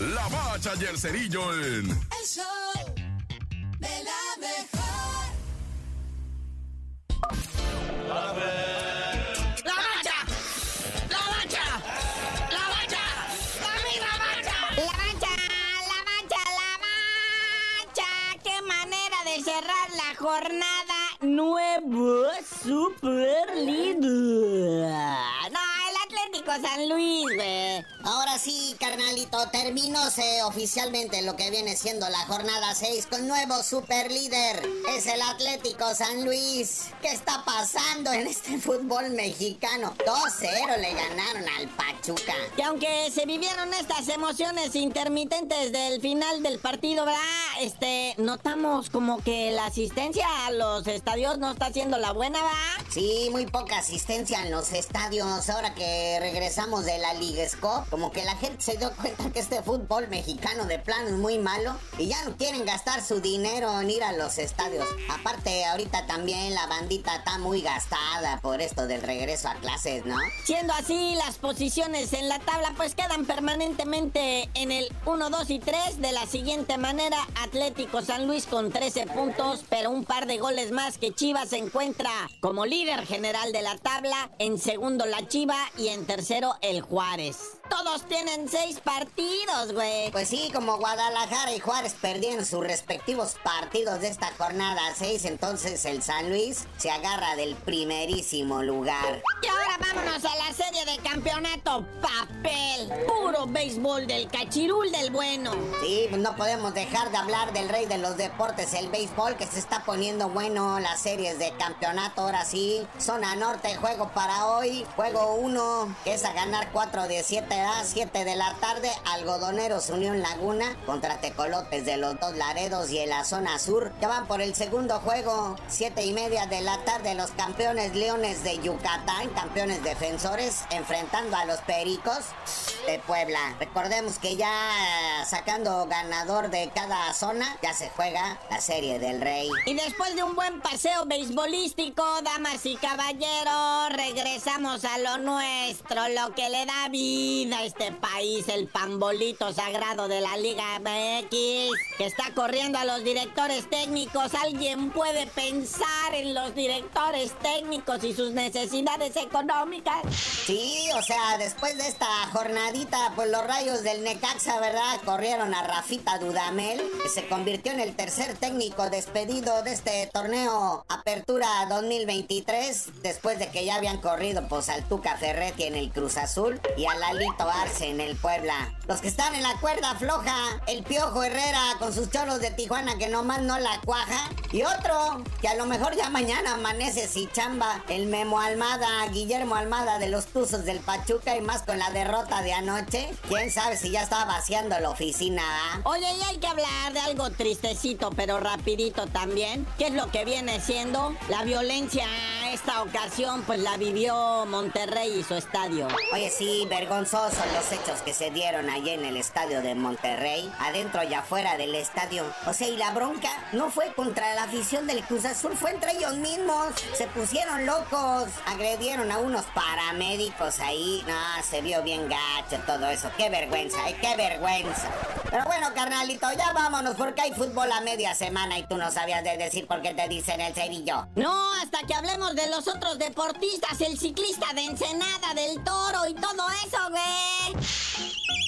La Bacha y el Cerillo en... El show de la mejor. ¡La bacha! ¡La bacha! ¡La bacha! ¡La misma bacha! La mancha, la mancha, la mancha. Qué manera de cerrar la jornada. Nuevo super líder. No, el Atlético San Luis, güey. Ahora sí, carnalito, terminóse oficialmente lo que viene siendo la jornada 6 con nuevo super líder. Es el Atlético San Luis. ¿Qué está pasando en este fútbol mexicano? 2-0 le ganaron al Pachuca. Que aunque se vivieron estas emociones intermitentes del final del partido, ¿verdad? Este, notamos como que la asistencia a los estadios no está siendo la buena, ¿va? Sí, muy poca asistencia en los estadios. Ahora que regresamos de la Liga Scope, como que la gente se dio cuenta que este fútbol mexicano de plano es muy malo y ya no quieren gastar su dinero en ir a los estadios. Aparte, ahorita también la bandita está muy gastada por esto del regreso a clases, ¿no? Siendo así, las posiciones en la tabla pues quedan permanentemente en el 1, 2 y 3 de la siguiente manera. Atlético San Luis con 13 puntos, pero un par de goles más que Chivas se encuentra como líder general de la tabla. En segundo la Chiva y en tercero el Juárez. Todos tienen seis partidos, güey. Pues sí, como Guadalajara y Juárez perdieron sus respectivos partidos de esta jornada 6, entonces el San Luis se agarra del primerísimo lugar. Y ahora vámonos a la serie de campeonato. Papel. Puro béisbol del cachirul del bueno. Sí, pues no podemos dejar de hablar del rey de los deportes, el béisbol, que se está poniendo bueno. Las series de campeonato, ahora sí. Zona norte, juego para hoy. Juego 1, que es a ganar 4 de 7 a 7 de la tarde. Algodoneros Unión Laguna contra Tecolotes de los dos Laredos y en la zona sur. Ya van por el segundo juego, 7 y media de la tarde. Los campeones Leones de Yucatán, campeones defensores, enfrentando a los Pericos de Puebla. Recordemos que ya sacando ganador de cada zona, ya se juega la serie del rey. Y después de un buen paseo beisbolístico, damas y caballeros, regresamos a lo nuestro, lo que le da vida a este país, el pambolito sagrado de la Liga MX, que está corriendo a los directores técnicos. ¿Alguien puede pensar en los directores técnicos y sus necesidades económicas? Sí, o sea, después de esta jornadita, pues los rayos del Necaxa, ¿verdad? Corrieron a Rafita Dudamel, que se convirtió en el tercer técnico despedido de este torneo Apertura 2023, después de que ya habían corrido pues al Tuca Ferretti en el Cruz Azul y a Lalito Arce en el Puebla. Los que están en la cuerda floja, el Piojo Herrera con sus cholos de Tijuana que nomás no la cuaja. Y otro, que a lo mejor ya mañana amanece si chamba, el Memo Almada, Guillermo Almada de los Tuzos del Pachuca y más con la derrota de anoche. Quién sabe si ya está vaciando la oficina, ¿ah? Oye, y hay que hablar de algo tristecito, pero rapidito también. ¿Qué es lo que viene siendo? La violencia esta ocasión, pues la vivió Monterrey y su estadio. Oye, sí, vergonzosos los hechos que se dieron allí en el estadio de Monterrey, adentro y afuera del estadio. O sea, y la bronca no fue contra la afición del Cruz Azul, fue entre ellos mismos. Se pusieron locos, agredieron a unos paramédicos ahí. No, se vio bien gacho todo eso. Qué vergüenza, ¿eh? Qué vergüenza. Pero bueno, carnalito, ya vámonos porque hay fútbol a media semana y tú no sabías de decir por qué te dicen el cerillo. No, hasta que hablemos de los otros deportistas, el ciclista de Ensenada, del Toro y todo eso, güey.